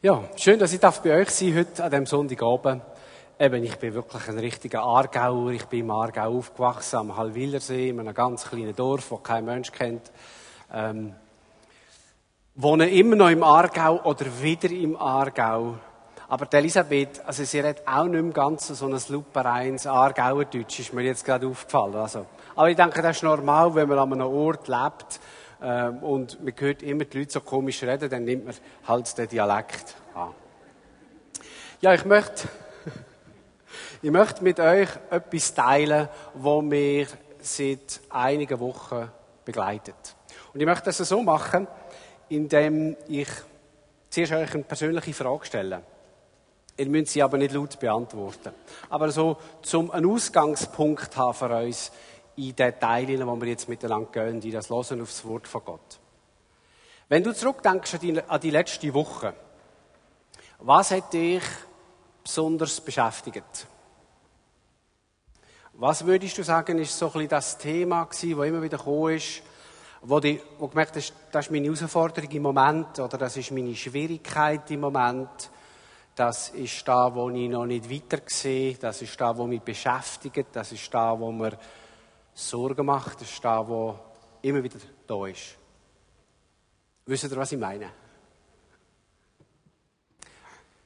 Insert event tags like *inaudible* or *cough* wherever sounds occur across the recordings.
Ja, schön, dass ich bei euch sein heute an diesem Sonntagabend. Eben, ich bin wirklich ein richtiger Aargauer. Ich bin im Aargau aufgewachsen, am Hallwillersee, in einem ganz kleinen Dorf, das kein Mensch kennt. Ähm, wohne immer noch im Aargau oder wieder im Aargau. Aber Elisabeth, also sie hat auch nicht mehr ganz so ein lupereins Aargauer Deutsch, ist mir jetzt gerade aufgefallen. Also, aber ich denke, das ist normal, wenn man an einem Ort lebt, ähm, und man hört immer die Leute so komisch reden, dann nimmt man halt den Dialekt an. Ja, ich möchte, *laughs* ich möchte mit euch etwas teilen, was mir seit einigen Wochen begleitet. Und ich möchte das so machen, indem ich zuerst euch eine persönliche Frage stelle. Ihr müsst sie aber nicht laut beantworten. Aber so, zum einen Ausgangspunkt haben für uns, in den Teil, wo wir jetzt miteinander gehen, in das Hören aufs Wort von Gott. Wenn du zurückdenkst an die, an die letzte Woche, was hat dich besonders beschäftigt? Was würdest du sagen, ist so ein bisschen das Thema gewesen, das immer wieder gekommen ist, wo du, wo du gemerkt hast, das ist meine Herausforderung im Moment, oder das ist meine Schwierigkeit im Moment, das ist da, wo ich noch nicht weiter sehe, das ist da, wo mich beschäftigt, das ist da, wo mir Sorgen macht, ist da, wo immer wieder da ist. Wisst ihr, was ich meine?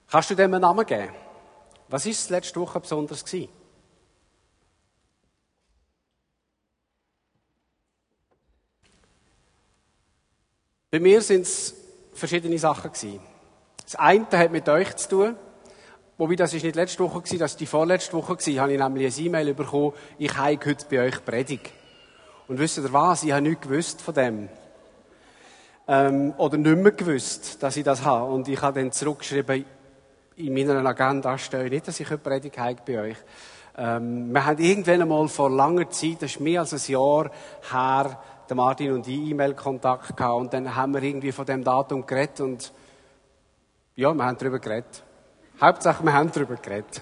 Kannst du dem einen Namen geben? Was ist letzte Woche besonders gewesen? Bei mir sind es verschiedene Sachen gewesen. Das eine hat mit euch zu tun. Wobei, das ist nicht letzte Woche gewesen, das war die vorletzte Woche gewesen, habe ich nämlich ein E-Mail bekommen, ich habe heute bei euch Predigt. Und wisst ihr was? Ich habe nichts gewusst von dem. Ähm, oder nicht mehr gewusst, dass ich das habe. Und ich habe dann zurückgeschrieben, in meiner Agenda stehe nicht, dass ich heute Predigt habe bei euch. Ähm, wir haben irgendwann einmal vor langer Zeit, das ist mehr als ein Jahr her, der Martin und ich E-Mail-Kontakt gehabt. Und dann haben wir irgendwie von dem Datum geredet und, ja, wir haben darüber geredet. Hauptsache, wir haben darüber geredet.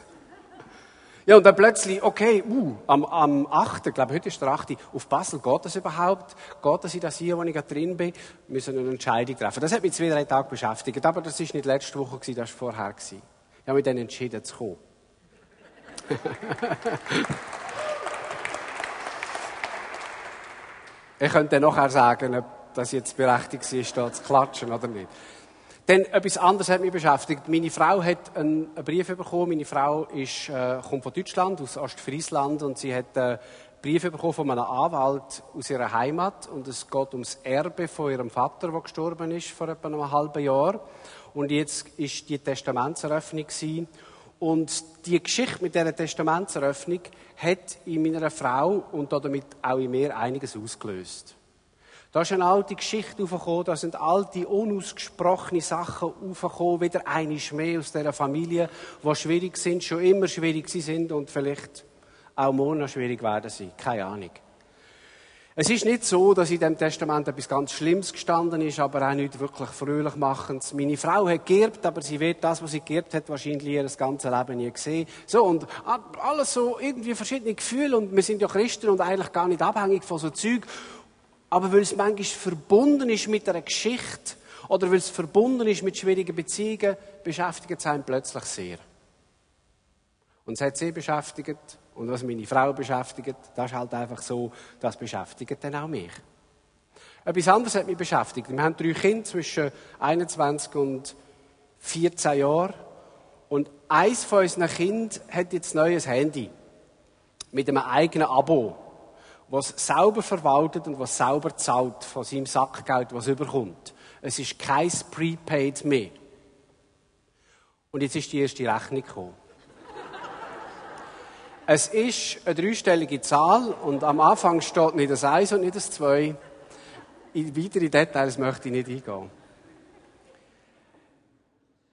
Ja, und dann plötzlich, okay, uh, am, am 8., glaube heute ist der 8., auf Basel, geht das überhaupt? Geht das in das hier, wo ich gerade drin bin? Wir müssen eine Entscheidung treffen. Das hat mich zwei, drei Tage beschäftigt. Aber das ist nicht letzte Woche, gewesen, das war vorher. Gewesen. Ich habe mich dann entschieden zu kommen. *laughs* ich könnte dann nachher sagen, ob das jetzt berechtigt ist, da zu klatschen oder nicht. Dann etwas anderes hat mich beschäftigt. Meine Frau hat einen Brief bekommen. Meine Frau ist, äh, kommt von Deutschland, aus Ostfriesland, und sie hat einen Brief bekommen von einem Anwalt aus ihrer Heimat. Und es geht ums Erbe von ihrem Vater, der gestorben ist vor etwa einem halben Jahr. Und jetzt ist die Testamentseröffnung. Und die Geschichte mit dieser Testamentseröffnung hat in meiner Frau und damit auch in mir einiges ausgelöst. Da ist eine alte Geschichte aufgekommen, da sind alte, unausgesprochene Sachen aufgekommen, wieder eine mehr aus dieser Familie, die schwierig sind, schon immer schwierig sind und vielleicht auch morgen noch schwierig werden sie. Keine Ahnung. Es ist nicht so, dass in dem Testament etwas ganz Schlimmes gestanden ist, aber auch nicht wirklich fröhlich machend. Meine Frau hat geerbt, aber sie wird das, was sie geerbt hat, wahrscheinlich ihr ganzes Leben nie gesehen. So, und alles so irgendwie verschiedene Gefühle und wir sind ja Christen und eigentlich gar nicht abhängig von so Zeug. Aber weil es manchmal verbunden ist mit einer Geschichte oder weil es verbunden ist mit schwierigen Beziehungen, beschäftigt es einen plötzlich sehr. Und es hat sie beschäftigt und was meine Frau beschäftigt, das ist halt einfach so, das beschäftigt dann auch mich. Etwas anderes hat mich beschäftigt. Wir haben drei Kinder zwischen 21 und 14 Jahren und eins von unseren Kindern hat jetzt ein neues Handy mit einem eigenen Abo was sauber verwaltet und was sauber zahlt von seinem Sackgeld, was überkommt. Es ist kein Prepaid mehr. Und jetzt ist die erste Rechnung gekommen. *laughs* es ist eine dreistellige Zahl und am Anfang steht nicht das 1 und nicht das 2. In weitere Details möchte ich nicht eingehen.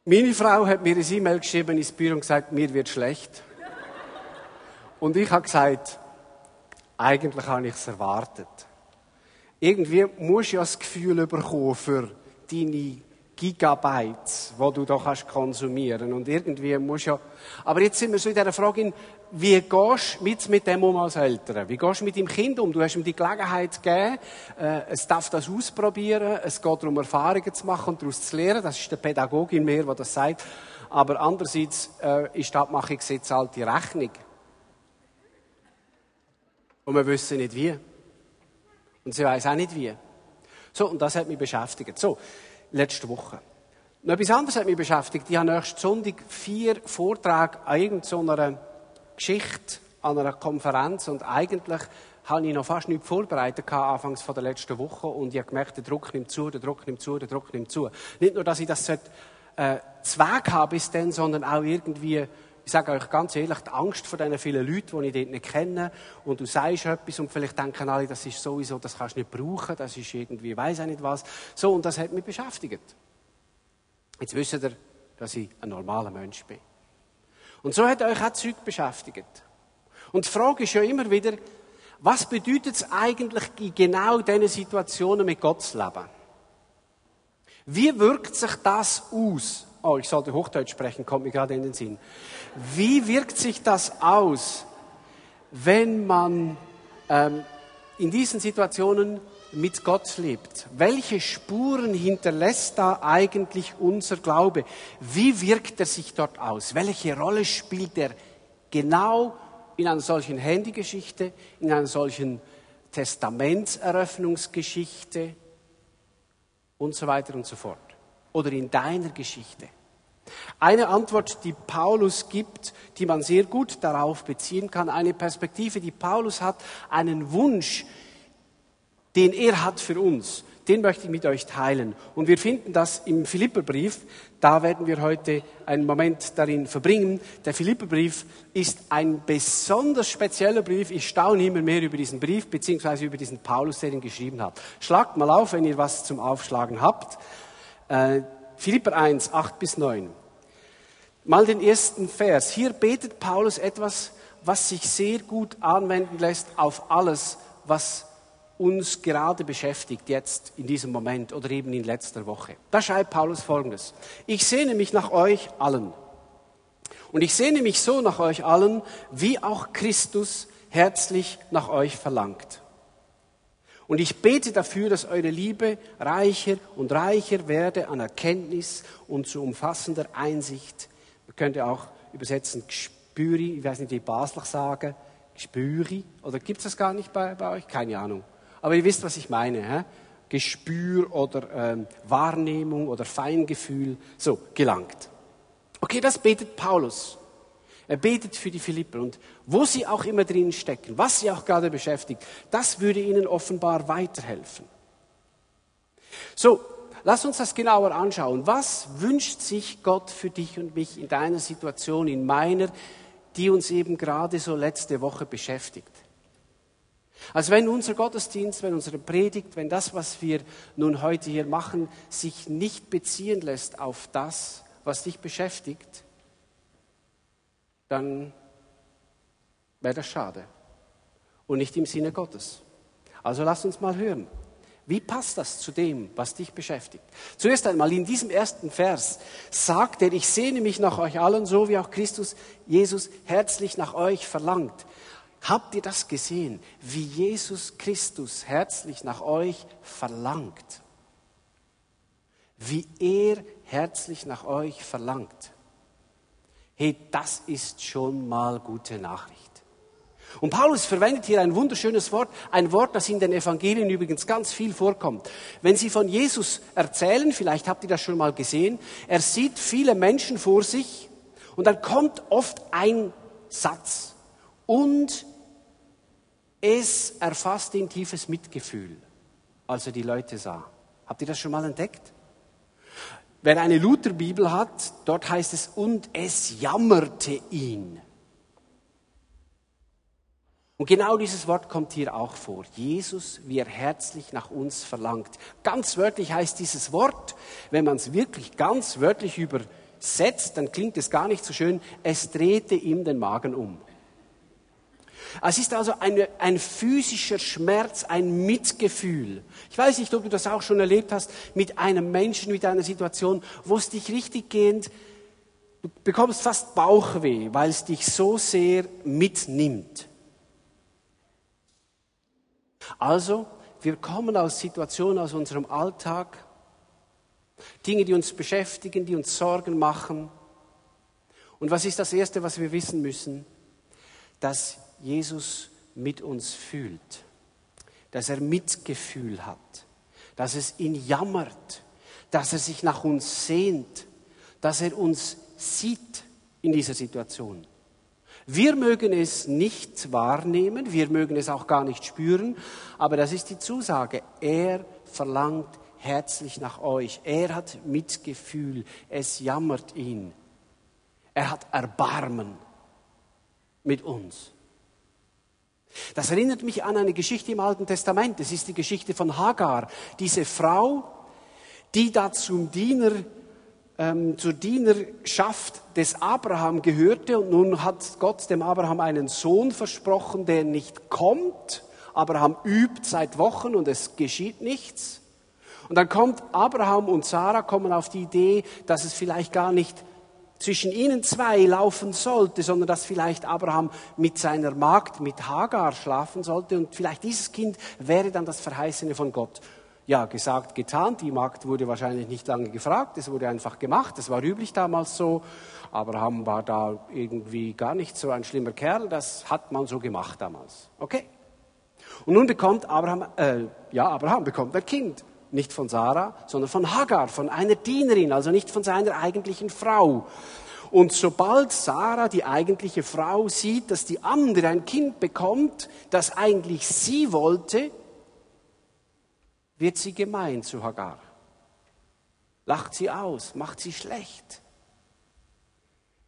Meine Frau hat mir ein E-Mail geschrieben ins Büro und gesagt, mir wird schlecht. Und ich habe gesagt, eigentlich habe ich es erwartet. Irgendwie musst du ja das Gefühl bekommen für deine Gigabytes, wo du da kannst konsumieren und irgendwie musst ja. Aber jetzt sind wir so in dieser Frage, wie gehst du mit, mit dem um als Eltern? Wie gehst du mit deinem Kind um? Du hast ihm die Gelegenheit gegeben, äh, es darf das ausprobieren, es geht darum, Erfahrungen zu machen und daraus zu lernen. Das ist der Pädagogin mehr, der das sagt. Aber andererseits äh, ist die Abmachungsgesetz halt die Rechnung. Und wir wissen nicht wie. Und sie weiß auch nicht wie. So, und das hat mich beschäftigt. So, letzte Woche. Noch etwas anderes hat mich beschäftigt. Ich habe nächsten Sonntag vier Vorträge an irgendeiner Geschichte, an einer Konferenz und eigentlich habe ich noch fast nichts vorbereitet anfangs von der letzten Woche und ich habe gemerkt, der Druck nimmt zu, der Druck nimmt zu, der Druck nimmt zu. Nicht nur, dass ich das sollte, äh, Zweig habe bis dann, sondern auch irgendwie ich sage euch ganz ehrlich, die Angst vor diesen vielen Leuten, die ich dort nicht kenne, und du sagst etwas und vielleicht denken alle, das ist sowieso, das kannst du nicht brauchen, das ist irgendwie, weiß auch nicht was. So, und das hat mich beschäftigt. Jetzt wisst ihr, dass ich ein normaler Mensch bin. Und so hat euch auch Zeug beschäftigt. Und die Frage ist ja immer wieder, was bedeutet es eigentlich in genau diesen Situationen mit Gott zu leben? Wie wirkt sich das aus? Oh, ich sollte Hochdeutsch sprechen, kommt mir gerade in den Sinn. Wie wirkt sich das aus, wenn man ähm, in diesen Situationen mit Gott lebt? Welche Spuren hinterlässt da eigentlich unser Glaube? Wie wirkt er sich dort aus? Welche Rolle spielt er genau in einer solchen Handygeschichte, in einer solchen Testamentseröffnungsgeschichte und so weiter und so fort? Oder in deiner Geschichte? Eine Antwort, die Paulus gibt, die man sehr gut darauf beziehen kann, eine Perspektive, die Paulus hat, einen Wunsch, den er hat für uns, den möchte ich mit euch teilen. Und wir finden das im Philipperbrief. Da werden wir heute einen Moment darin verbringen. Der Philipperbrief ist ein besonders spezieller Brief. Ich staune immer mehr über diesen Brief, beziehungsweise über diesen Paulus, der ihn geschrieben hat. Schlagt mal auf, wenn ihr was zum Aufschlagen habt. Äh, Philipper 1, 8 bis 9. Mal den ersten Vers. Hier betet Paulus etwas, was sich sehr gut anwenden lässt auf alles, was uns gerade beschäftigt, jetzt in diesem Moment oder eben in letzter Woche. Da schreibt Paulus Folgendes. Ich sehne mich nach euch allen. Und ich sehne mich so nach euch allen, wie auch Christus herzlich nach euch verlangt. Und ich bete dafür, dass eure Liebe reicher und reicher werde an Erkenntnis und zu umfassender Einsicht. Man könnte auch übersetzen Gespüri, ich weiß nicht, wie Basler sagen, Gespüri, oder gibt es das gar nicht bei, bei, euch? Keine Ahnung. Aber ihr wisst, was ich meine. Hä? Gespür oder ähm, Wahrnehmung oder Feingefühl, so gelangt. Okay, das betet Paulus. Er betet für die Philipper und wo sie auch immer drin stecken, was sie auch gerade beschäftigt, das würde ihnen offenbar weiterhelfen. So, lass uns das genauer anschauen. Was wünscht sich Gott für dich und mich in deiner Situation, in meiner, die uns eben gerade so letzte Woche beschäftigt? Also wenn unser Gottesdienst, wenn unsere Predigt, wenn das, was wir nun heute hier machen, sich nicht beziehen lässt auf das, was dich beschäftigt, dann wäre das schade und nicht im Sinne Gottes. Also lass uns mal hören. Wie passt das zu dem, was dich beschäftigt? Zuerst einmal in diesem ersten Vers sagt er, ich sehne mich nach euch allen, so wie auch Christus Jesus herzlich nach euch verlangt. Habt ihr das gesehen, wie Jesus Christus herzlich nach euch verlangt? Wie er herzlich nach euch verlangt. Hey, das ist schon mal gute Nachricht. Und Paulus verwendet hier ein wunderschönes Wort, ein Wort, das in den Evangelien übrigens ganz viel vorkommt. Wenn Sie von Jesus erzählen, vielleicht habt ihr das schon mal gesehen, er sieht viele Menschen vor sich und dann kommt oft ein Satz und es erfasst ihn tiefes Mitgefühl, als er die Leute sah. Habt ihr das schon mal entdeckt? Wer eine Lutherbibel hat, dort heißt es, und es jammerte ihn. Und genau dieses Wort kommt hier auch vor. Jesus, wie er herzlich nach uns verlangt. Ganz wörtlich heißt dieses Wort, wenn man es wirklich ganz wörtlich übersetzt, dann klingt es gar nicht so schön, es drehte ihm den Magen um. Es ist also eine, ein physischer Schmerz, ein Mitgefühl. Ich weiß nicht, ob du das auch schon erlebt hast mit einem Menschen, mit einer Situation, wo es dich richtig gehend, du bekommst fast Bauchweh, weil es dich so sehr mitnimmt. Also, wir kommen aus Situationen aus unserem Alltag, Dinge, die uns beschäftigen, die uns Sorgen machen. Und was ist das Erste, was wir wissen müssen? Dass Jesus mit uns fühlt, dass er Mitgefühl hat, dass es ihn jammert, dass er sich nach uns sehnt, dass er uns sieht in dieser Situation. Wir mögen es nicht wahrnehmen, wir mögen es auch gar nicht spüren, aber das ist die Zusage. Er verlangt herzlich nach euch. Er hat Mitgefühl, es jammert ihn. Er hat Erbarmen mit uns. Das erinnert mich an eine Geschichte im Alten Testament. Das ist die Geschichte von Hagar. Diese Frau, die da zum Diener, ähm, zur Dienerschaft des Abraham gehörte und nun hat Gott dem Abraham einen Sohn versprochen, der nicht kommt. Abraham übt seit Wochen und es geschieht nichts. Und dann kommt Abraham und Sarah kommen auf die Idee, dass es vielleicht gar nicht zwischen ihnen zwei laufen sollte, sondern dass vielleicht Abraham mit seiner Magd, mit Hagar schlafen sollte und vielleicht dieses Kind wäre dann das Verheißene von Gott. Ja, gesagt, getan. Die Magd wurde wahrscheinlich nicht lange gefragt, es wurde einfach gemacht. Das war üblich damals so. Abraham war da irgendwie gar nicht so ein schlimmer Kerl. Das hat man so gemacht damals. Okay. Und nun bekommt Abraham, äh, ja, Abraham bekommt ein Kind. Nicht von Sarah, sondern von Hagar, von einer Dienerin, also nicht von seiner eigentlichen Frau. Und sobald Sarah, die eigentliche Frau, sieht, dass die andere ein Kind bekommt, das eigentlich sie wollte, wird sie gemein zu Hagar. Lacht sie aus, macht sie schlecht.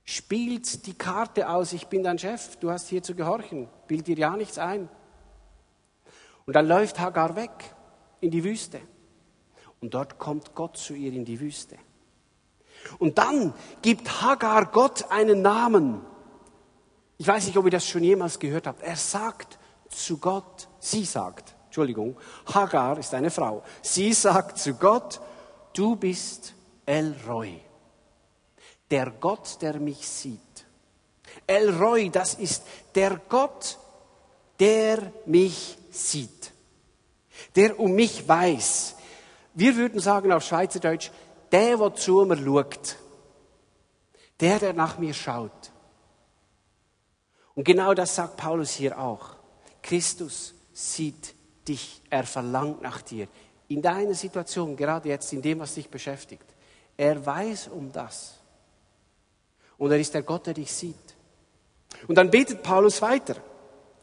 Spielt die Karte aus, ich bin dein Chef, du hast hier zu gehorchen, bild dir ja nichts ein. Und dann läuft Hagar weg in die Wüste. Und dort kommt Gott zu ihr in die Wüste. Und dann gibt Hagar Gott einen Namen. Ich weiß nicht, ob ihr das schon jemals gehört habt. Er sagt zu Gott, sie sagt, Entschuldigung, Hagar ist eine Frau. Sie sagt zu Gott, du bist El Roy, der Gott, der mich sieht. El Roy, das ist der Gott, der mich sieht, der um mich weiß, wir würden sagen auf Schweizerdeutsch, der, der zu mir schaut. Der, der nach mir schaut. Und genau das sagt Paulus hier auch. Christus sieht dich, er verlangt nach dir. In deiner Situation, gerade jetzt, in dem, was dich beschäftigt. Er weiß um das. Und er ist der Gott, der dich sieht. Und dann betet Paulus weiter.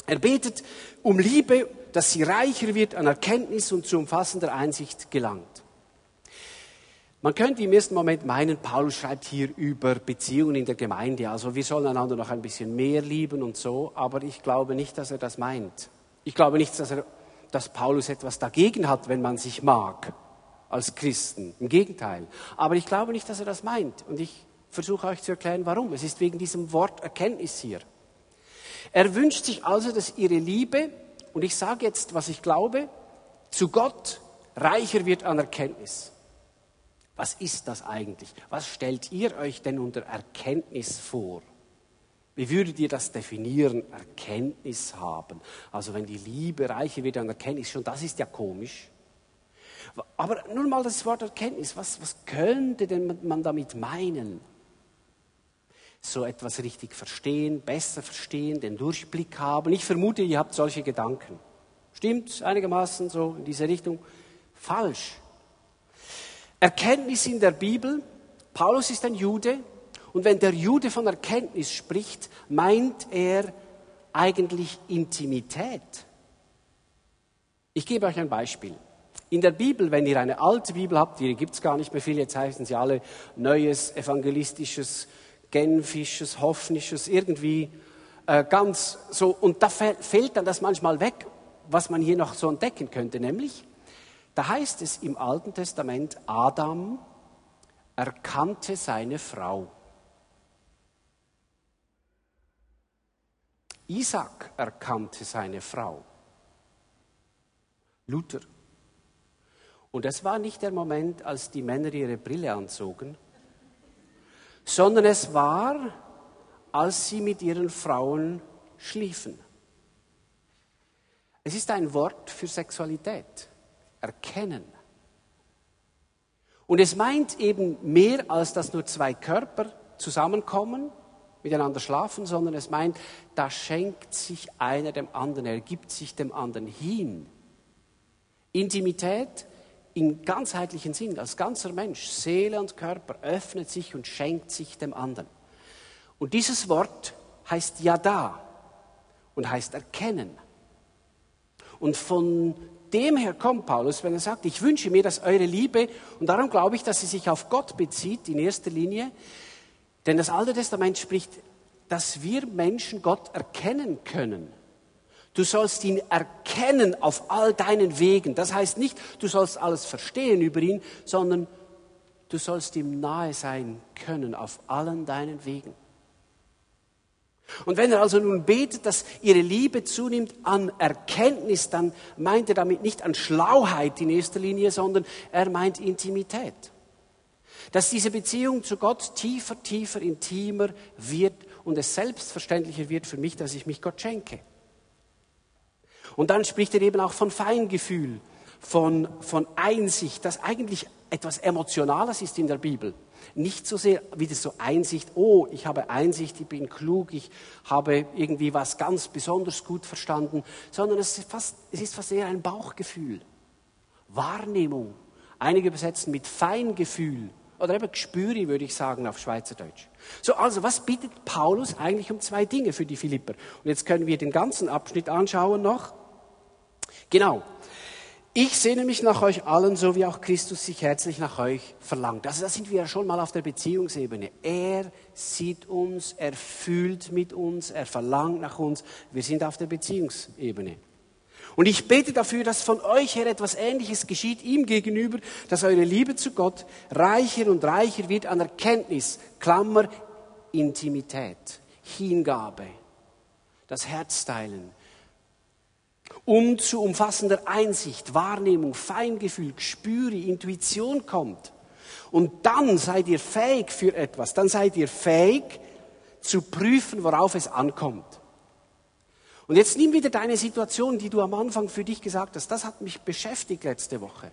Er betet um Liebe dass sie reicher wird an Erkenntnis und zu umfassender Einsicht gelangt. Man könnte im ersten Moment meinen, Paulus schreibt hier über Beziehungen in der Gemeinde, also wir sollen einander noch ein bisschen mehr lieben und so, aber ich glaube nicht, dass er das meint. Ich glaube nicht, dass, er, dass Paulus etwas dagegen hat, wenn man sich mag als Christen. Im Gegenteil. Aber ich glaube nicht, dass er das meint. Und ich versuche euch zu erklären, warum. Es ist wegen diesem Wort Erkenntnis hier. Er wünscht sich also, dass ihre Liebe und ich sage jetzt, was ich glaube, zu Gott reicher wird an Erkenntnis. Was ist das eigentlich? Was stellt ihr euch denn unter Erkenntnis vor? Wie würdet ihr das definieren? Erkenntnis haben. Also wenn die Liebe reicher wird an Erkenntnis, schon das ist ja komisch. Aber nur mal das Wort Erkenntnis, was, was könnte denn man damit meinen? So etwas richtig verstehen, besser verstehen, den Durchblick haben. Ich vermute, ihr habt solche Gedanken. Stimmt einigermaßen so in diese Richtung? Falsch. Erkenntnis in der Bibel. Paulus ist ein Jude und wenn der Jude von Erkenntnis spricht, meint er eigentlich Intimität. Ich gebe euch ein Beispiel. In der Bibel, wenn ihr eine alte Bibel habt, die gibt es gar nicht mehr viel, jetzt heißen sie alle Neues Evangelistisches Genfisches, Hoffnisches, irgendwie äh, ganz so. Und da fällt dann das manchmal weg, was man hier noch so entdecken könnte, nämlich, da heißt es im Alten Testament, Adam erkannte seine Frau. Isaac erkannte seine Frau. Luther. Und es war nicht der Moment, als die Männer ihre Brille anzogen, sondern es war, als sie mit ihren Frauen schliefen. Es ist ein Wort für Sexualität, erkennen. Und es meint eben mehr, als dass nur zwei Körper zusammenkommen, miteinander schlafen, sondern es meint, da schenkt sich einer dem anderen, er gibt sich dem anderen hin. Intimität im ganzheitlichen Sinn, als ganzer Mensch, Seele und Körper öffnet sich und schenkt sich dem anderen. Und dieses Wort heißt Yada und heißt erkennen. Und von dem her kommt Paulus, wenn er sagt, ich wünsche mir, dass eure Liebe, und darum glaube ich, dass sie sich auf Gott bezieht in erster Linie, denn das Alte Testament spricht, dass wir Menschen Gott erkennen können. Du sollst ihn erkennen auf all deinen Wegen. Das heißt nicht, du sollst alles verstehen über ihn, sondern du sollst ihm nahe sein können auf allen deinen Wegen. Und wenn er also nun betet, dass ihre Liebe zunimmt an Erkenntnis, dann meint er damit nicht an Schlauheit in erster Linie, sondern er meint Intimität. Dass diese Beziehung zu Gott tiefer, tiefer, intimer wird und es selbstverständlicher wird für mich, dass ich mich Gott schenke. Und dann spricht er eben auch von Feingefühl, von, von Einsicht, das eigentlich etwas Emotionales ist in der Bibel. Nicht so sehr wie das so Einsicht, oh, ich habe Einsicht, ich bin klug, ich habe irgendwie was ganz besonders gut verstanden, sondern es ist fast, es ist fast eher ein Bauchgefühl, Wahrnehmung. Einige übersetzen mit Feingefühl oder eben Gespüri, würde ich sagen auf Schweizerdeutsch. So, also was bittet Paulus eigentlich um zwei Dinge für die Philipper? Und jetzt können wir den ganzen Abschnitt anschauen noch. Genau. Ich sehne mich nach euch allen, so wie auch Christus sich herzlich nach euch verlangt. Also da sind wir ja schon mal auf der Beziehungsebene. Er sieht uns, er fühlt mit uns, er verlangt nach uns. Wir sind auf der Beziehungsebene. Und ich bete dafür, dass von euch her etwas Ähnliches geschieht ihm gegenüber, dass eure Liebe zu Gott reicher und reicher wird an Erkenntnis, Klammer, Intimität, Hingabe, das Herzteilen, um zu umfassender Einsicht, Wahrnehmung, Feingefühl, Gespüre, Intuition kommt. Und dann seid ihr fähig für etwas, dann seid ihr fähig zu prüfen, worauf es ankommt. Und jetzt nimm wieder deine Situation, die du am Anfang für dich gesagt hast. Das hat mich beschäftigt letzte Woche.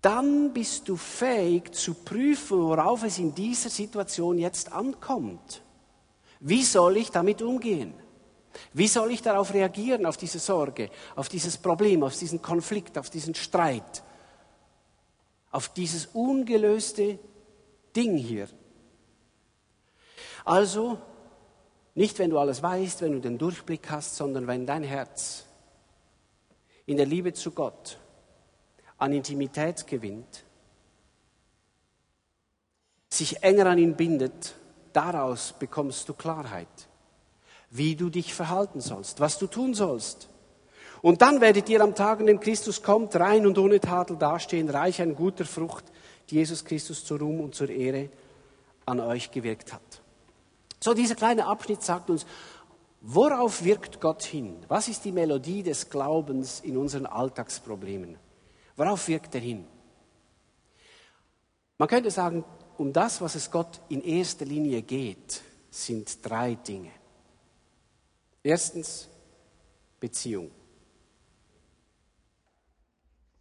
Dann bist du fähig zu prüfen, worauf es in dieser Situation jetzt ankommt. Wie soll ich damit umgehen? Wie soll ich darauf reagieren, auf diese Sorge, auf dieses Problem, auf diesen Konflikt, auf diesen Streit, auf dieses ungelöste Ding hier? Also nicht, wenn du alles weißt, wenn du den Durchblick hast, sondern wenn dein Herz in der Liebe zu Gott an Intimität gewinnt, sich enger an ihn bindet, daraus bekommst du Klarheit, wie du dich verhalten sollst, was du tun sollst. Und dann werdet ihr am Tag, an dem Christus kommt, rein und ohne Tadel dastehen, reich an guter Frucht, die Jesus Christus zur Ruhm und zur Ehre an euch gewirkt hat. So, dieser kleine Abschnitt sagt uns, worauf wirkt Gott hin? Was ist die Melodie des Glaubens in unseren Alltagsproblemen? Worauf wirkt er hin? Man könnte sagen, um das, was es Gott in erster Linie geht, sind drei Dinge. Erstens Beziehung.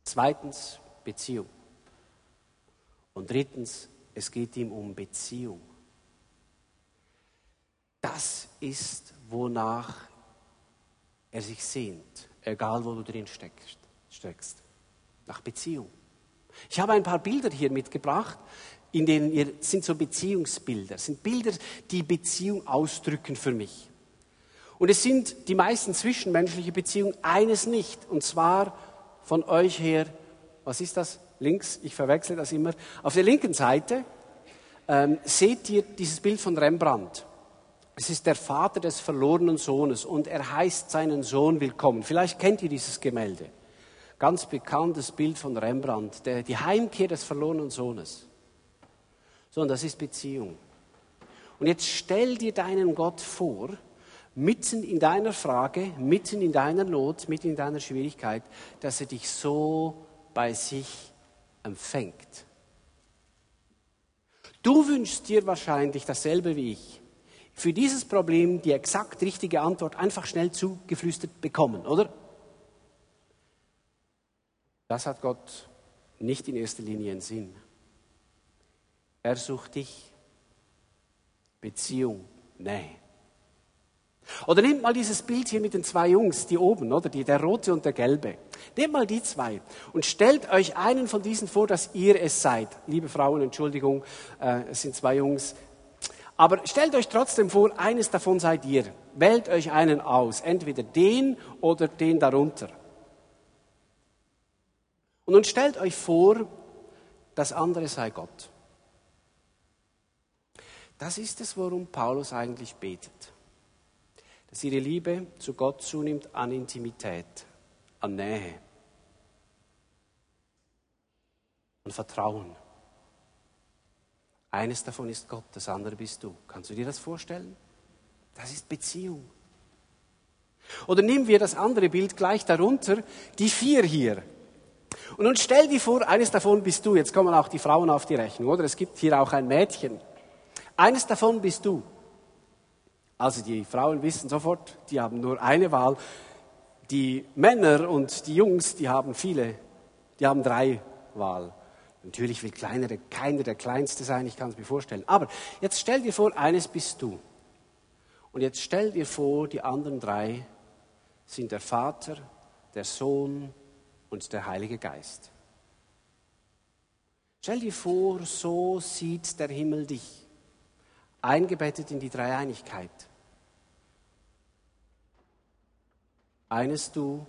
Zweitens Beziehung. Und drittens, es geht ihm um Beziehung. Das ist, wonach er sich sehnt, egal wo du drin steckst, steckst. Nach Beziehung. Ich habe ein paar Bilder hier mitgebracht, in denen ihr, sind so Beziehungsbilder, sind Bilder, die Beziehung ausdrücken für mich. Und es sind die meisten zwischenmenschliche Beziehungen, eines nicht, und zwar von euch her, was ist das? Links, ich verwechsel das immer. Auf der linken Seite ähm, seht ihr dieses Bild von Rembrandt. Es ist der Vater des verlorenen Sohnes und er heißt seinen Sohn willkommen. Vielleicht kennt ihr dieses Gemälde. Ganz bekanntes Bild von Rembrandt, der, die Heimkehr des verlorenen Sohnes. So, und das ist Beziehung. Und jetzt stell dir deinen Gott vor, mitten in deiner Frage, mitten in deiner Not, mitten in deiner Schwierigkeit, dass er dich so bei sich empfängt. Du wünschst dir wahrscheinlich dasselbe wie ich. Für dieses Problem die exakt richtige Antwort einfach schnell zugeflüstert bekommen, oder? Das hat Gott nicht in erster Linie in Sinn. Er sucht dich. Beziehung, Nähe. Oder nehmt mal dieses Bild hier mit den zwei Jungs, die oben, oder? Die, der rote und der gelbe. Nehmt mal die zwei und stellt euch einen von diesen vor, dass ihr es seid. Liebe Frauen, Entschuldigung, äh, es sind zwei Jungs. Aber stellt euch trotzdem vor, eines davon seid ihr. Wählt euch einen aus, entweder den oder den darunter. Und nun stellt euch vor, das andere sei Gott. Das ist es, worum Paulus eigentlich betet dass ihre Liebe zu Gott zunimmt an Intimität, an Nähe, an Vertrauen. Eines davon ist Gott, das andere bist du. Kannst du dir das vorstellen? Das ist Beziehung. Oder nehmen wir das andere Bild gleich darunter, die vier hier. Und nun stell dir vor, eines davon bist du. Jetzt kommen auch die Frauen auf die Rechnung, oder? Es gibt hier auch ein Mädchen. Eines davon bist du. Also die Frauen wissen sofort, die haben nur eine Wahl. Die Männer und die Jungs, die haben viele, die haben drei Wahl. Natürlich will kleinere, keiner der Kleinste sein, ich kann es mir vorstellen. Aber jetzt stell dir vor, eines bist du. Und jetzt stell dir vor, die anderen drei sind der Vater, der Sohn und der Heilige Geist. Stell dir vor, so sieht der Himmel dich, eingebettet in die Dreieinigkeit. Eines du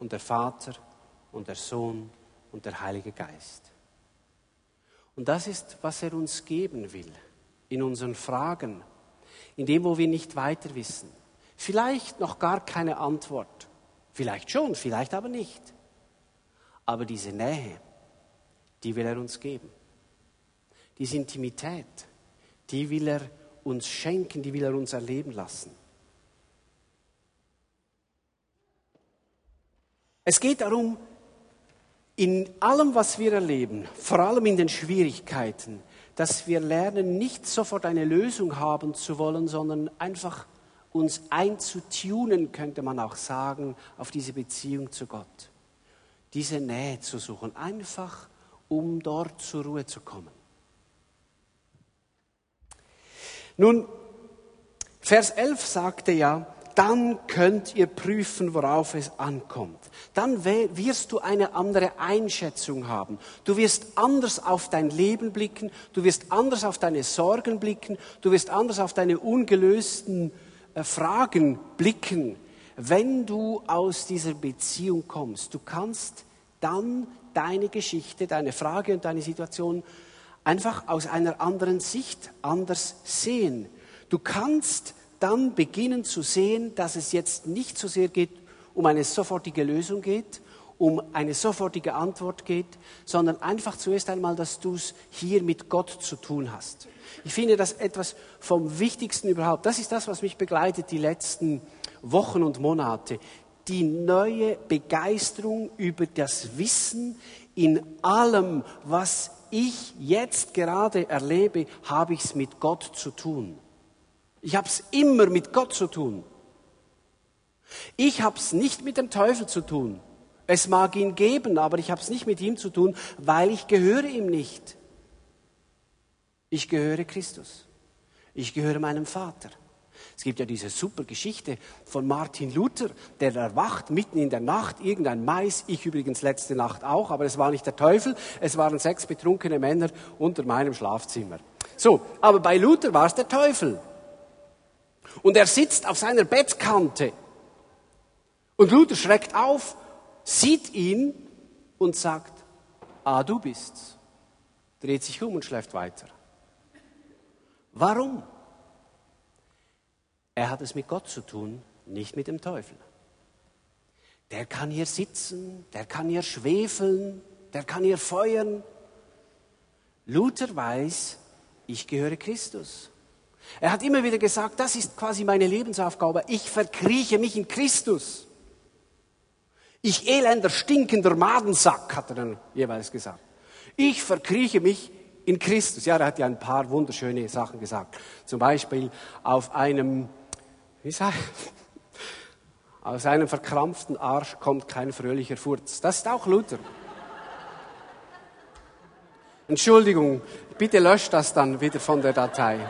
und der Vater und der Sohn und der Heilige Geist. Und das ist, was er uns geben will in unseren Fragen, in dem, wo wir nicht weiter wissen. Vielleicht noch gar keine Antwort. Vielleicht schon, vielleicht aber nicht. Aber diese Nähe, die will er uns geben. Diese Intimität, die will er uns schenken, die will er uns erleben lassen. Es geht darum, in allem, was wir erleben, vor allem in den Schwierigkeiten, dass wir lernen, nicht sofort eine Lösung haben zu wollen, sondern einfach uns einzutunen, könnte man auch sagen, auf diese Beziehung zu Gott. Diese Nähe zu suchen, einfach um dort zur Ruhe zu kommen. Nun, Vers 11 sagte ja, dann könnt ihr prüfen, worauf es ankommt. Dann wirst du eine andere Einschätzung haben. Du wirst anders auf dein Leben blicken, du wirst anders auf deine Sorgen blicken, du wirst anders auf deine ungelösten äh, Fragen blicken, wenn du aus dieser Beziehung kommst. Du kannst dann deine Geschichte, deine Frage und deine Situation einfach aus einer anderen Sicht anders sehen. Du kannst dann beginnen zu sehen, dass es jetzt nicht so sehr geht, um eine sofortige Lösung geht, um eine sofortige Antwort geht, sondern einfach zuerst einmal, dass du es hier mit Gott zu tun hast. Ich finde das etwas vom Wichtigsten überhaupt. Das ist das, was mich begleitet die letzten Wochen und Monate. Die neue Begeisterung über das Wissen in allem, was ich jetzt gerade erlebe, habe ich es mit Gott zu tun. Ich habe es immer mit Gott zu tun. Ich habe es nicht mit dem Teufel zu tun. Es mag ihn geben, aber ich habe es nicht mit ihm zu tun, weil ich gehöre ihm nicht. Ich gehöre Christus. Ich gehöre meinem Vater. Es gibt ja diese super Geschichte von Martin Luther, der erwacht mitten in der Nacht, irgendein Mais, ich übrigens letzte Nacht auch, aber es war nicht der Teufel, es waren sechs betrunkene Männer unter meinem Schlafzimmer. So, aber bei Luther war es der Teufel. Und er sitzt auf seiner Bettkante. Und Luther schreckt auf, sieht ihn und sagt, ah, du bist's. Dreht sich um und schläft weiter. Warum? Er hat es mit Gott zu tun, nicht mit dem Teufel. Der kann hier sitzen, der kann hier schwefeln, der kann hier feuern. Luther weiß, ich gehöre Christus. Er hat immer wieder gesagt, das ist quasi meine Lebensaufgabe. Ich verkrieche mich in Christus. Ich elender, stinkender Madensack, hat er dann jeweils gesagt. Ich verkrieche mich in Christus. Ja, er hat ja ein paar wunderschöne Sachen gesagt. Zum Beispiel auf einem, wie sagt, aus einem verkrampften Arsch kommt kein fröhlicher Furz. Das ist auch Luther. Entschuldigung, bitte löscht das dann wieder von der Datei.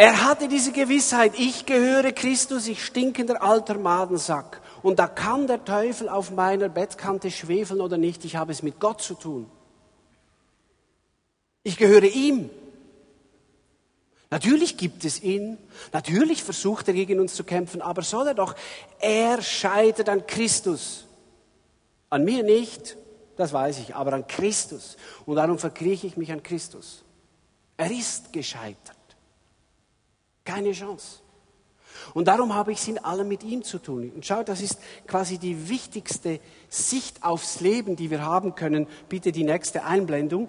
Er hatte diese Gewissheit, ich gehöre Christus, ich stinkender alter Madensack. Und da kann der Teufel auf meiner Bettkante schwefeln oder nicht, ich habe es mit Gott zu tun. Ich gehöre ihm. Natürlich gibt es ihn, natürlich versucht er gegen uns zu kämpfen, aber soll er doch, er scheitert an Christus. An mir nicht, das weiß ich, aber an Christus. Und darum verkrieche ich mich an Christus. Er ist gescheitert. Keine Chance. Und darum habe ich es in allem mit ihm zu tun. Und schau, das ist quasi die wichtigste Sicht aufs Leben, die wir haben können. Bitte die nächste Einblendung.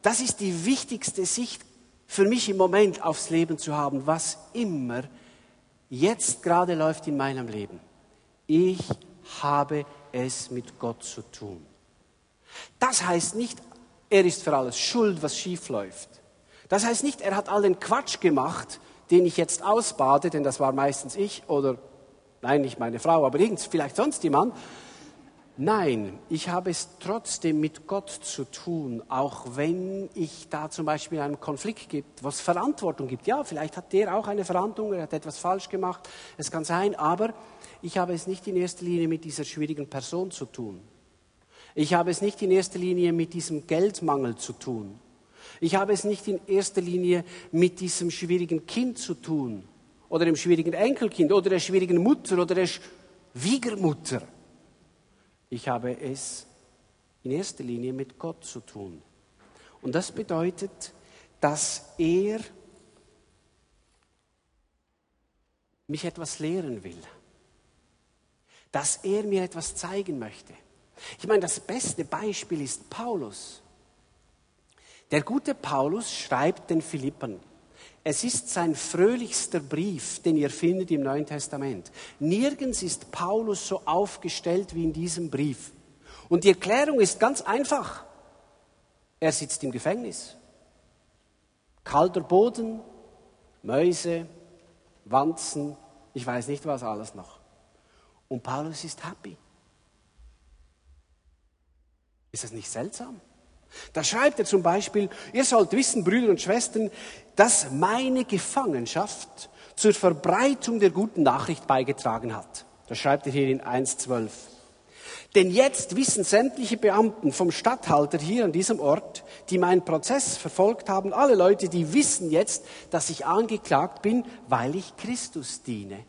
Das ist die wichtigste Sicht für mich im Moment aufs Leben zu haben, was immer jetzt gerade läuft in meinem Leben. Ich habe es mit Gott zu tun. Das heißt nicht, er ist für alles schuld, was schief läuft. Das heißt nicht, er hat all den Quatsch gemacht, den ich jetzt ausbade, denn das war meistens ich oder, nein, nicht meine Frau, aber irgend, vielleicht sonst jemand. Nein, ich habe es trotzdem mit Gott zu tun, auch wenn ich da zum Beispiel einen Konflikt gibt, was Verantwortung gibt. Ja, vielleicht hat der auch eine Verantwortung, er hat etwas falsch gemacht, es kann sein, aber ich habe es nicht in erster Linie mit dieser schwierigen Person zu tun. Ich habe es nicht in erster Linie mit diesem Geldmangel zu tun. Ich habe es nicht in erster Linie mit diesem schwierigen Kind zu tun oder dem schwierigen Enkelkind oder der schwierigen Mutter oder der Schwiegermutter. Ich habe es in erster Linie mit Gott zu tun. Und das bedeutet, dass er mich etwas lehren will, dass er mir etwas zeigen möchte. Ich meine, das beste Beispiel ist Paulus. Der gute Paulus schreibt den Philippern. Es ist sein fröhlichster Brief, den ihr findet im Neuen Testament. Nirgends ist Paulus so aufgestellt wie in diesem Brief. Und die Erklärung ist ganz einfach. Er sitzt im Gefängnis. Kalter Boden, Mäuse, Wanzen, ich weiß nicht was alles noch. Und Paulus ist happy. Ist das nicht seltsam? Da schreibt er zum Beispiel, ihr sollt wissen, Brüder und Schwestern, dass meine Gefangenschaft zur Verbreitung der guten Nachricht beigetragen hat. Das schreibt er hier in 1.12. Denn jetzt wissen sämtliche Beamten vom Statthalter hier an diesem Ort, die meinen Prozess verfolgt haben, alle Leute, die wissen jetzt, dass ich angeklagt bin, weil ich Christus diene.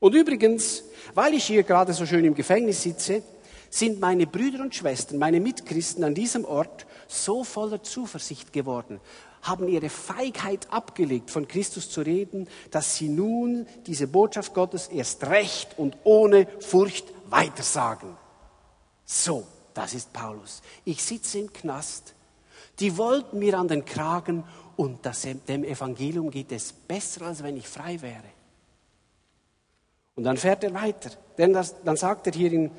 Und übrigens, weil ich hier gerade so schön im Gefängnis sitze, sind meine Brüder und Schwestern, meine Mitchristen an diesem Ort so voller Zuversicht geworden, haben ihre Feigheit abgelegt, von Christus zu reden, dass sie nun diese Botschaft Gottes erst recht und ohne Furcht weitersagen. So, das ist Paulus. Ich sitze im Knast. Die wollten mir an den Kragen und das, dem Evangelium geht es besser, als wenn ich frei wäre. Und dann fährt er weiter. Denn das, dann sagt er hier in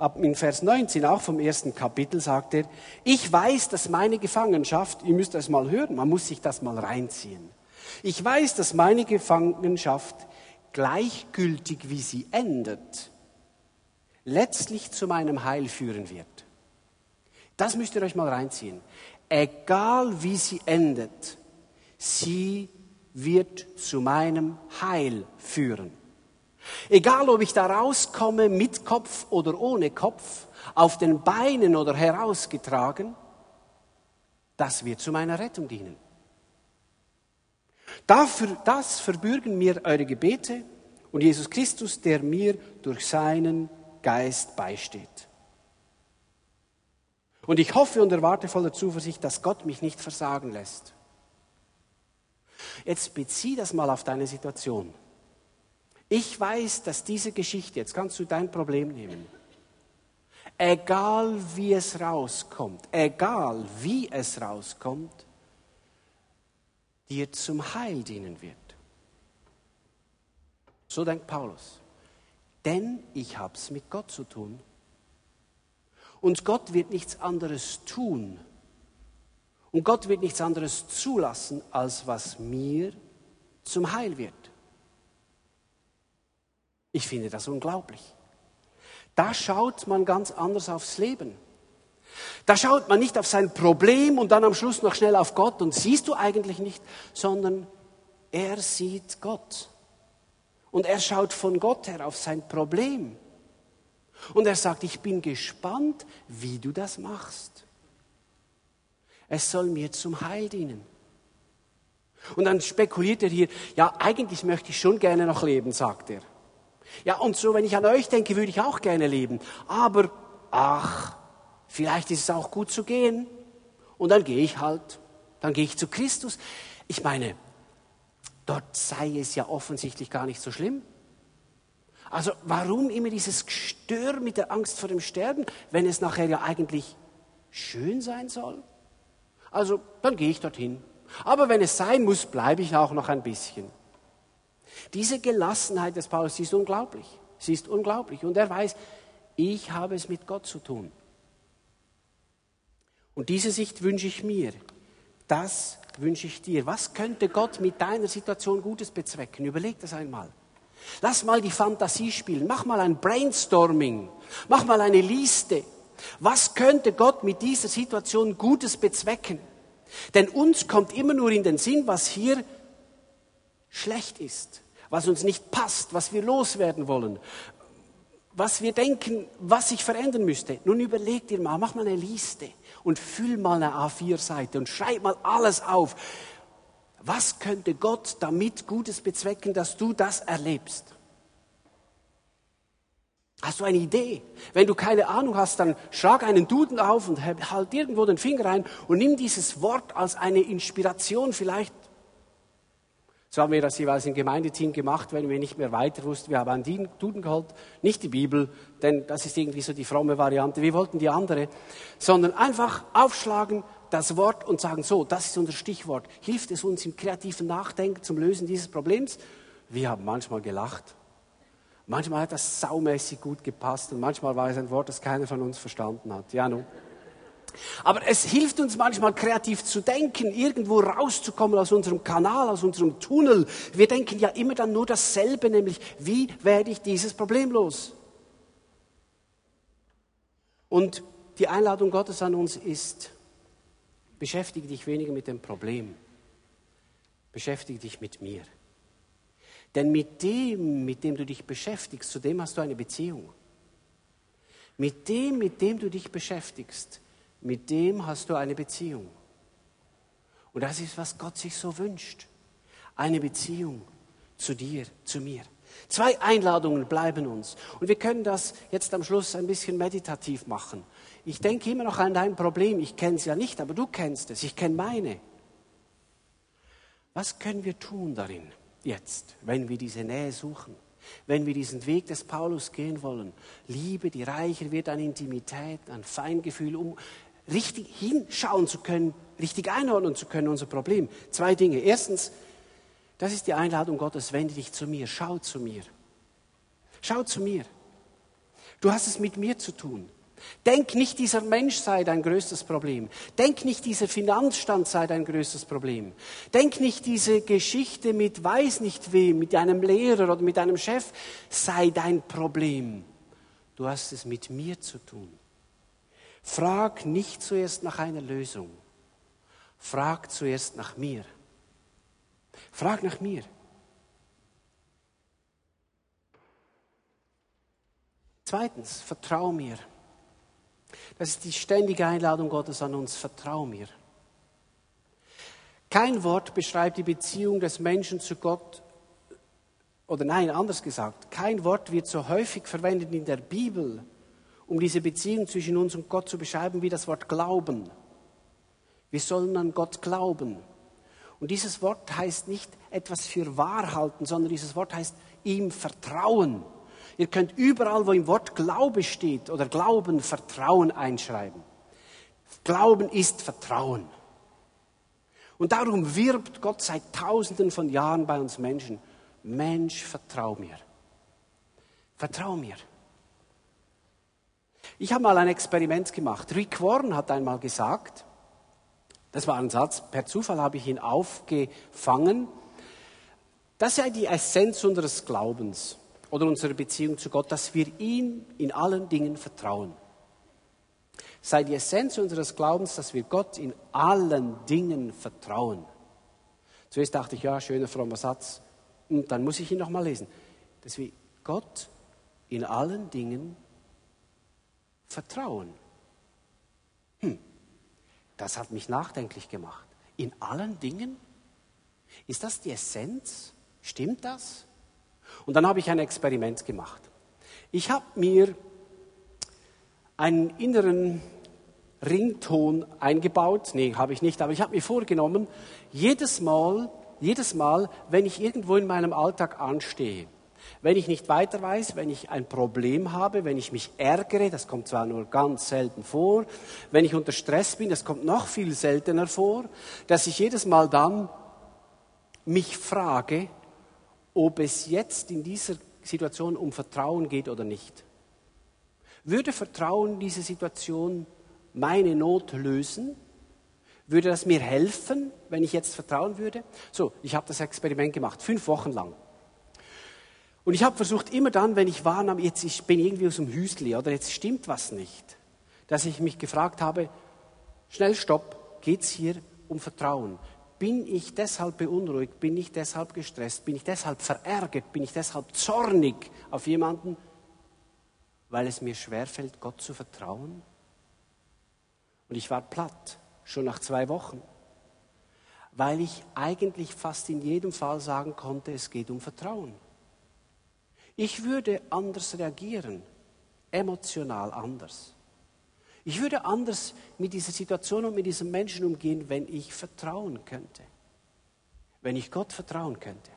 ab in Vers 19, auch vom ersten Kapitel, sagt er, ich weiß, dass meine Gefangenschaft, ihr müsst das mal hören, man muss sich das mal reinziehen. Ich weiß, dass meine Gefangenschaft gleichgültig, wie sie endet, letztlich zu meinem Heil führen wird. Das müsst ihr euch mal reinziehen. Egal wie sie endet, sie wird zu meinem Heil führen. Egal, ob ich da rauskomme mit Kopf oder ohne Kopf, auf den Beinen oder herausgetragen, das wird zu meiner Rettung dienen. Dafür, das verbürgen mir eure Gebete und Jesus Christus, der mir durch seinen Geist beisteht. Und ich hoffe und erwarte voller Zuversicht, dass Gott mich nicht versagen lässt. Jetzt bezieh das mal auf deine Situation. Ich weiß, dass diese Geschichte, jetzt kannst du dein Problem nehmen, egal wie es rauskommt, egal wie es rauskommt, dir zum Heil dienen wird. So denkt Paulus. Denn ich habe es mit Gott zu tun. Und Gott wird nichts anderes tun. Und Gott wird nichts anderes zulassen, als was mir zum Heil wird. Ich finde das unglaublich. Da schaut man ganz anders aufs Leben. Da schaut man nicht auf sein Problem und dann am Schluss noch schnell auf Gott und siehst du eigentlich nicht, sondern er sieht Gott. Und er schaut von Gott her auf sein Problem. Und er sagt, ich bin gespannt, wie du das machst. Es soll mir zum Heil dienen. Und dann spekuliert er hier, ja, eigentlich möchte ich schon gerne noch leben, sagt er. Ja, und so, wenn ich an euch denke, würde ich auch gerne leben. Aber, ach, vielleicht ist es auch gut zu gehen. Und dann gehe ich halt, dann gehe ich zu Christus. Ich meine, dort sei es ja offensichtlich gar nicht so schlimm. Also warum immer dieses Gestör mit der Angst vor dem Sterben, wenn es nachher ja eigentlich schön sein soll? Also dann gehe ich dorthin. Aber wenn es sein muss, bleibe ich auch noch ein bisschen. Diese Gelassenheit des Paulus, sie ist unglaublich. Sie ist unglaublich. Und er weiß, ich habe es mit Gott zu tun. Und diese Sicht wünsche ich mir. Das wünsche ich dir. Was könnte Gott mit deiner Situation Gutes bezwecken? Überleg das einmal. Lass mal die Fantasie spielen. Mach mal ein Brainstorming. Mach mal eine Liste. Was könnte Gott mit dieser Situation Gutes bezwecken? Denn uns kommt immer nur in den Sinn, was hier schlecht ist, was uns nicht passt, was wir loswerden wollen, was wir denken, was sich verändern müsste. Nun überleg dir mal, mach mal eine Liste und füll mal eine A4-Seite und schreib mal alles auf. Was könnte Gott damit Gutes bezwecken, dass du das erlebst? Hast du eine Idee? Wenn du keine Ahnung hast, dann schlag einen Duden auf und halt irgendwo den Finger rein und nimm dieses Wort als eine Inspiration vielleicht so haben wir das jeweils im Gemeindeteam gemacht, wenn wir nicht mehr weiter wussten. Wir haben einen Duden geholt, nicht die Bibel, denn das ist irgendwie so die fromme Variante. Wir wollten die andere, sondern einfach aufschlagen das Wort und sagen, so, das ist unser Stichwort. Hilft es uns im kreativen Nachdenken zum Lösen dieses Problems? Wir haben manchmal gelacht. Manchmal hat das saumäßig gut gepasst und manchmal war es ein Wort, das keiner von uns verstanden hat. Ja, nun. Aber es hilft uns manchmal kreativ zu denken, irgendwo rauszukommen aus unserem Kanal, aus unserem Tunnel. Wir denken ja immer dann nur dasselbe, nämlich wie werde ich dieses Problem los? Und die Einladung Gottes an uns ist, beschäftige dich weniger mit dem Problem, beschäftige dich mit mir. Denn mit dem, mit dem du dich beschäftigst, zu dem hast du eine Beziehung. Mit dem, mit dem du dich beschäftigst, mit dem hast du eine Beziehung. Und das ist, was Gott sich so wünscht. Eine Beziehung zu dir, zu mir. Zwei Einladungen bleiben uns. Und wir können das jetzt am Schluss ein bisschen meditativ machen. Ich denke immer noch an dein Problem. Ich kenne es ja nicht, aber du kennst es. Ich kenne meine. Was können wir tun darin jetzt, wenn wir diese Nähe suchen? Wenn wir diesen Weg des Paulus gehen wollen, Liebe, die reicher wird an Intimität, an Feingefühl, um richtig hinschauen zu können, richtig einordnen zu können, unser Problem. Zwei Dinge. Erstens, das ist die Einladung Gottes, wende dich zu mir, schau zu mir. Schau zu mir. Du hast es mit mir zu tun. Denk nicht, dieser Mensch sei dein größtes Problem. Denk nicht, dieser Finanzstand sei dein größtes Problem. Denk nicht, diese Geschichte mit weiß nicht wem, mit einem Lehrer oder mit einem Chef sei dein Problem. Du hast es mit mir zu tun. Frag nicht zuerst nach einer Lösung. Frag zuerst nach mir. Frag nach mir. Zweitens, vertrau mir. Das ist die ständige Einladung Gottes an uns. Vertrau mir. Kein Wort beschreibt die Beziehung des Menschen zu Gott, oder nein, anders gesagt, kein Wort wird so häufig verwendet in der Bibel um diese Beziehung zwischen uns und Gott zu beschreiben, wie das Wort Glauben. Wir sollen an Gott glauben. Und dieses Wort heißt nicht etwas für wahr halten, sondern dieses Wort heißt ihm vertrauen. Ihr könnt überall, wo im Wort Glaube steht oder Glauben, Vertrauen einschreiben. Glauben ist Vertrauen. Und darum wirbt Gott seit tausenden von Jahren bei uns Menschen. Mensch, vertrau mir. Vertrau mir. Ich habe mal ein Experiment gemacht. Rick Warren hat einmal gesagt, das war ein Satz, per Zufall habe ich ihn aufgefangen, das sei die Essenz unseres Glaubens oder unserer Beziehung zu Gott, dass wir ihm in allen Dingen vertrauen. Sei die Essenz unseres Glaubens, dass wir Gott in allen Dingen vertrauen. Zuerst dachte ich, ja, schöner frommer Satz. Und dann muss ich ihn nochmal lesen. Dass wir Gott in allen Dingen vertrauen. Hm, das hat mich nachdenklich gemacht. In allen Dingen? Ist das die Essenz? Stimmt das? Und dann habe ich ein Experiment gemacht. Ich habe mir einen inneren Rington eingebaut. Nee, habe ich nicht, aber ich habe mir vorgenommen, jedes Mal, jedes Mal, wenn ich irgendwo in meinem Alltag anstehe, wenn ich nicht weiter weiß, wenn ich ein Problem habe, wenn ich mich ärgere, das kommt zwar nur ganz selten vor, wenn ich unter Stress bin, das kommt noch viel seltener vor, dass ich jedes Mal dann mich frage, ob es jetzt in dieser Situation um Vertrauen geht oder nicht. Würde Vertrauen diese Situation meine Not lösen? Würde das mir helfen, wenn ich jetzt vertrauen würde? So, ich habe das Experiment gemacht, fünf Wochen lang. Und ich habe versucht, immer dann, wenn ich wahrnahm, jetzt ich bin irgendwie aus dem Hüsli oder jetzt stimmt was nicht, dass ich mich gefragt habe, schnell stopp, geht es hier um Vertrauen? Bin ich deshalb beunruhigt? Bin ich deshalb gestresst? Bin ich deshalb verärgert? Bin ich deshalb zornig auf jemanden, weil es mir schwerfällt, Gott zu vertrauen? Und ich war platt, schon nach zwei Wochen, weil ich eigentlich fast in jedem Fall sagen konnte, es geht um Vertrauen. Ich würde anders reagieren, emotional anders. Ich würde anders mit dieser Situation und mit diesem Menschen umgehen, wenn ich vertrauen könnte. Wenn ich Gott vertrauen könnte.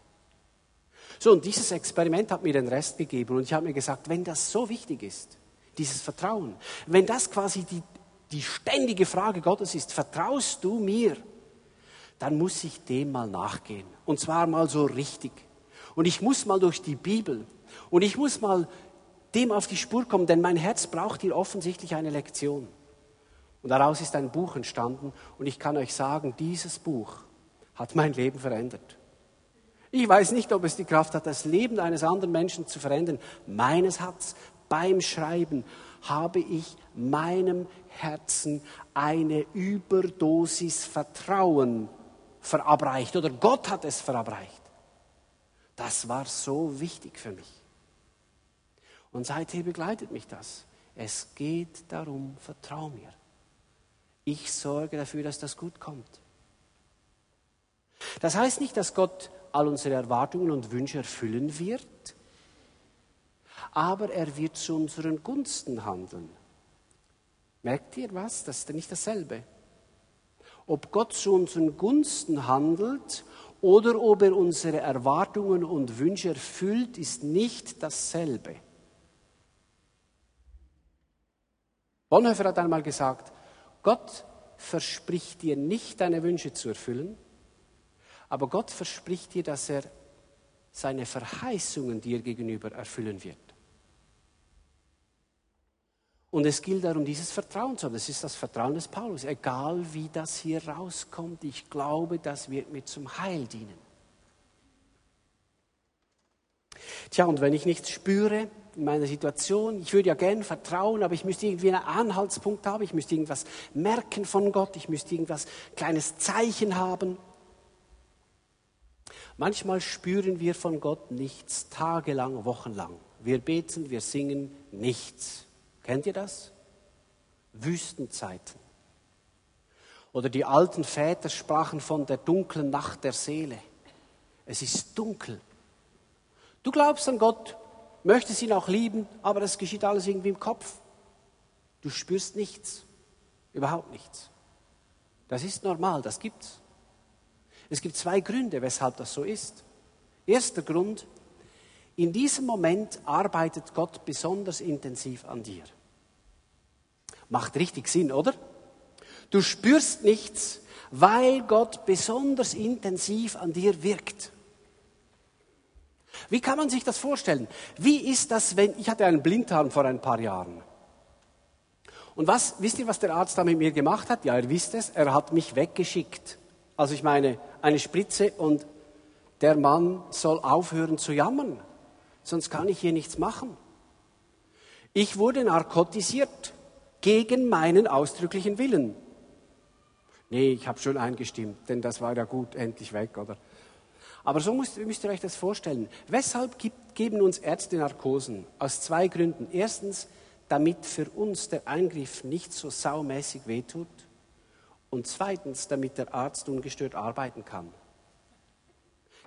So, und dieses Experiment hat mir den Rest gegeben und ich habe mir gesagt, wenn das so wichtig ist, dieses Vertrauen, wenn das quasi die, die ständige Frage Gottes ist, vertraust du mir, dann muss ich dem mal nachgehen. Und zwar mal so richtig. Und ich muss mal durch die Bibel und ich muss mal dem auf die Spur kommen, denn mein Herz braucht hier offensichtlich eine Lektion. Und daraus ist ein Buch entstanden und ich kann euch sagen, dieses Buch hat mein Leben verändert. Ich weiß nicht, ob es die Kraft hat, das Leben eines anderen Menschen zu verändern. Meines hat's. Beim Schreiben habe ich meinem Herzen eine Überdosis Vertrauen verabreicht oder Gott hat es verabreicht. Das war so wichtig für mich. Und seither begleitet mich das. Es geht darum, vertrau mir. Ich sorge dafür, dass das gut kommt. Das heißt nicht, dass Gott all unsere Erwartungen und Wünsche erfüllen wird, aber er wird zu unseren Gunsten handeln. Merkt ihr was? Das ist nicht dasselbe. Ob Gott zu unseren Gunsten handelt oder ob er unsere Erwartungen und Wünsche erfüllt, ist nicht dasselbe. Bonhoeffer hat einmal gesagt, Gott verspricht dir nicht, deine Wünsche zu erfüllen, aber Gott verspricht dir, dass er seine Verheißungen dir gegenüber erfüllen wird. Und es gilt darum, dieses Vertrauen zu haben. Das ist das Vertrauen des Paulus. Egal wie das hier rauskommt, ich glaube, das wird mir zum Heil dienen. Tja, und wenn ich nichts spüre, in meiner Situation. Ich würde ja gern vertrauen, aber ich müsste irgendwie einen Anhaltspunkt haben. Ich müsste irgendwas merken von Gott. Ich müsste irgendwas kleines Zeichen haben. Manchmal spüren wir von Gott nichts, tagelang, wochenlang. Wir beten, wir singen nichts. Kennt ihr das? Wüstenzeiten. Oder die alten Väter sprachen von der dunklen Nacht der Seele. Es ist dunkel. Du glaubst an Gott, möchtest ihn auch lieben, aber das geschieht alles irgendwie im Kopf. Du spürst nichts, überhaupt nichts. Das ist normal, das gibt's. Es gibt zwei Gründe, weshalb das so ist. Erster Grund, in diesem Moment arbeitet Gott besonders intensiv an dir. Macht richtig Sinn, oder? Du spürst nichts, weil Gott besonders intensiv an dir wirkt. Wie kann man sich das vorstellen? Wie ist das, wenn ich hatte einen Blinddarm vor ein paar Jahren? Und was, wisst ihr, was der Arzt da mit mir gemacht hat? Ja, er wisst es, er hat mich weggeschickt. Also ich meine, eine Spritze und der Mann soll aufhören zu jammern, sonst kann ich hier nichts machen. Ich wurde narkotisiert gegen meinen ausdrücklichen Willen. Nee, ich habe schon eingestimmt, denn das war ja gut, endlich weg, oder? Aber so müsst, müsst ihr euch das vorstellen. Weshalb gibt, geben uns Ärzte Narkosen? Aus zwei Gründen. Erstens, damit für uns der Eingriff nicht so saumäßig wehtut. Und zweitens, damit der Arzt ungestört arbeiten kann.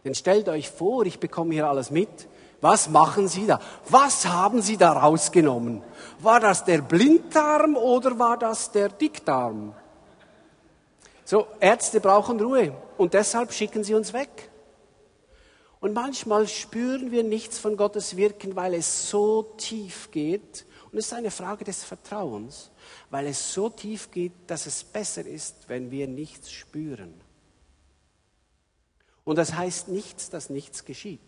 Denn stellt euch vor, ich bekomme hier alles mit. Was machen Sie da? Was haben Sie da rausgenommen? War das der Blinddarm oder war das der Dickdarm? So, Ärzte brauchen Ruhe und deshalb schicken sie uns weg. Und manchmal spüren wir nichts von Gottes Wirken, weil es so tief geht. Und es ist eine Frage des Vertrauens, weil es so tief geht, dass es besser ist, wenn wir nichts spüren. Und das heißt nichts, dass nichts geschieht.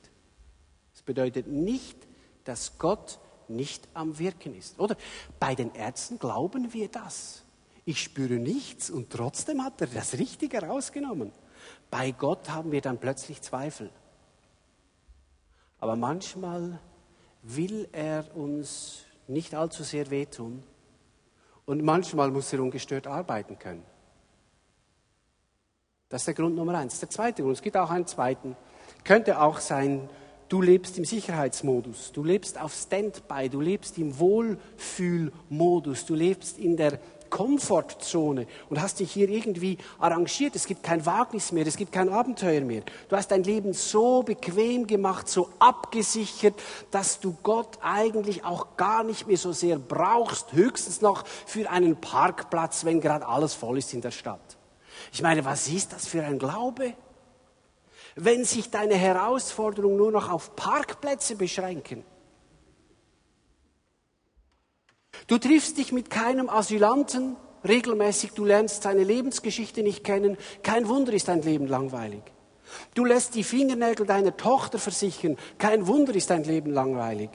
Es bedeutet nicht, dass Gott nicht am Wirken ist. Oder bei den Ärzten glauben wir das. Ich spüre nichts und trotzdem hat er das Richtige rausgenommen. Bei Gott haben wir dann plötzlich Zweifel. Aber manchmal will er uns nicht allzu sehr wehtun und manchmal muss er ungestört arbeiten können. Das ist der Grund Nummer eins. Der zweite Grund, es gibt auch einen zweiten, könnte auch sein, du lebst im Sicherheitsmodus, du lebst auf Standby, du lebst im Wohlfühlmodus, du lebst in der Komfortzone und hast dich hier irgendwie arrangiert. Es gibt kein Wagnis mehr, es gibt kein Abenteuer mehr. Du hast dein Leben so bequem gemacht, so abgesichert, dass du Gott eigentlich auch gar nicht mehr so sehr brauchst, höchstens noch für einen Parkplatz, wenn gerade alles voll ist in der Stadt. Ich meine, was ist das für ein Glaube? Wenn sich deine Herausforderungen nur noch auf Parkplätze beschränken. Du triffst dich mit keinem Asylanten regelmäßig, du lernst seine Lebensgeschichte nicht kennen. Kein Wunder ist dein Leben langweilig. Du lässt die Fingernägel deiner Tochter versichern. Kein Wunder ist dein Leben langweilig.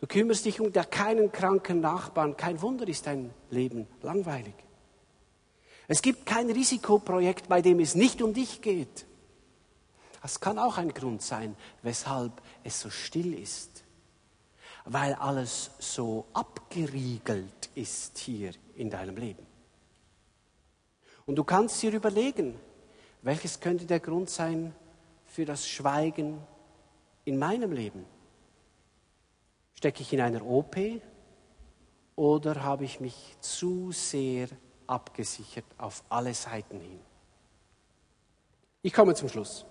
Du kümmerst dich um keinen kranken Nachbarn. Kein Wunder ist dein Leben langweilig. Es gibt kein Risikoprojekt, bei dem es nicht um dich geht. Das kann auch ein Grund sein, weshalb es so still ist. Weil alles so abgeriegelt ist hier in deinem Leben. Und du kannst dir überlegen, welches könnte der Grund sein für das Schweigen in meinem Leben? Stecke ich in einer OP oder habe ich mich zu sehr abgesichert auf alle Seiten hin. Ich komme zum Schluss.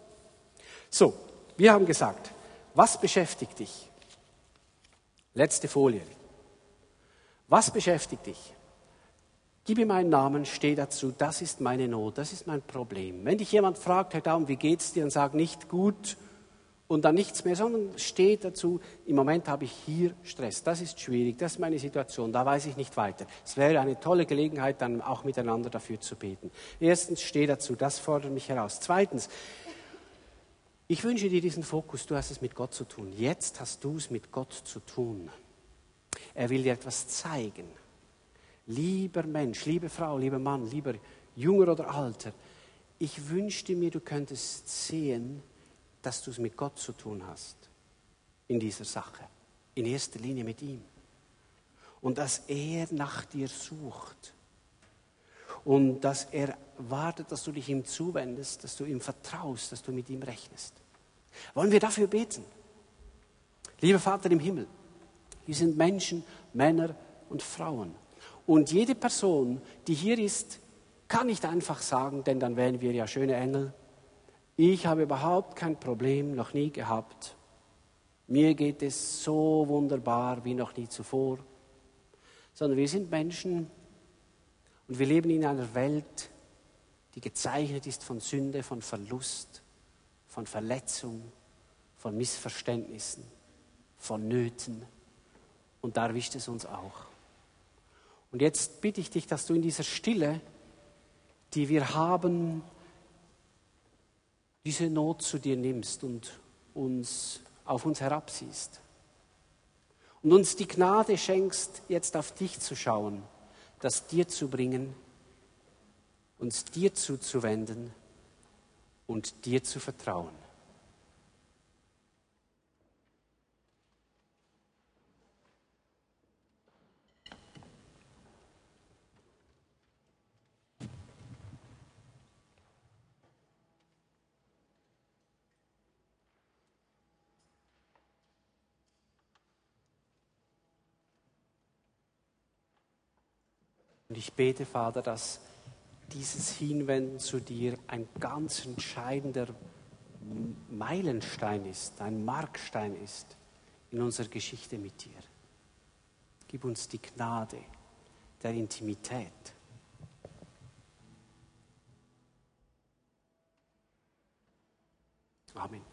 So, wir haben gesagt, was beschäftigt dich? Letzte Folie. Was beschäftigt dich? Gib ihm einen Namen, steh dazu, das ist meine Not, das ist mein Problem. Wenn dich jemand fragt, Herr Daum, wie geht's dir, und sag nicht gut, und dann nichts mehr, sondern steht dazu, im Moment habe ich hier Stress, das ist schwierig, das ist meine Situation, da weiß ich nicht weiter. Es wäre eine tolle Gelegenheit, dann auch miteinander dafür zu beten. Erstens, steh dazu, das fordert mich heraus. Zweitens, ich wünsche dir diesen Fokus, du hast es mit Gott zu tun. Jetzt hast du es mit Gott zu tun. Er will dir etwas zeigen. Lieber Mensch, liebe Frau, lieber Mann, lieber Junger oder Alter, ich wünschte mir, du könntest sehen, dass du es mit Gott zu tun hast in dieser Sache. In erster Linie mit ihm. Und dass er nach dir sucht. Und dass er wartet, dass du dich ihm zuwendest, dass du ihm vertraust, dass du mit ihm rechnest. Wollen wir dafür beten? Lieber Vater im Himmel, wir sind Menschen, Männer und Frauen. Und jede Person, die hier ist, kann nicht einfach sagen, denn dann wären wir ja schöne Engel, ich habe überhaupt kein Problem, noch nie gehabt. Mir geht es so wunderbar wie noch nie zuvor. Sondern wir sind Menschen und wir leben in einer Welt, die gezeichnet ist von Sünde, von Verlust, von Verletzung, von Missverständnissen, von Nöten. Und da erwischt es uns auch. Und jetzt bitte ich dich, dass du in dieser Stille, die wir haben, diese Not zu dir nimmst und uns auf uns herabsiehst. Und uns die Gnade schenkst, jetzt auf dich zu schauen, das dir zu bringen, uns dir zuzuwenden und dir zu vertrauen. Und ich bete, Vater, dass dieses Hinwenden zu dir ein ganz entscheidender Meilenstein ist, ein Markstein ist in unserer Geschichte mit dir. Gib uns die Gnade der Intimität. Amen.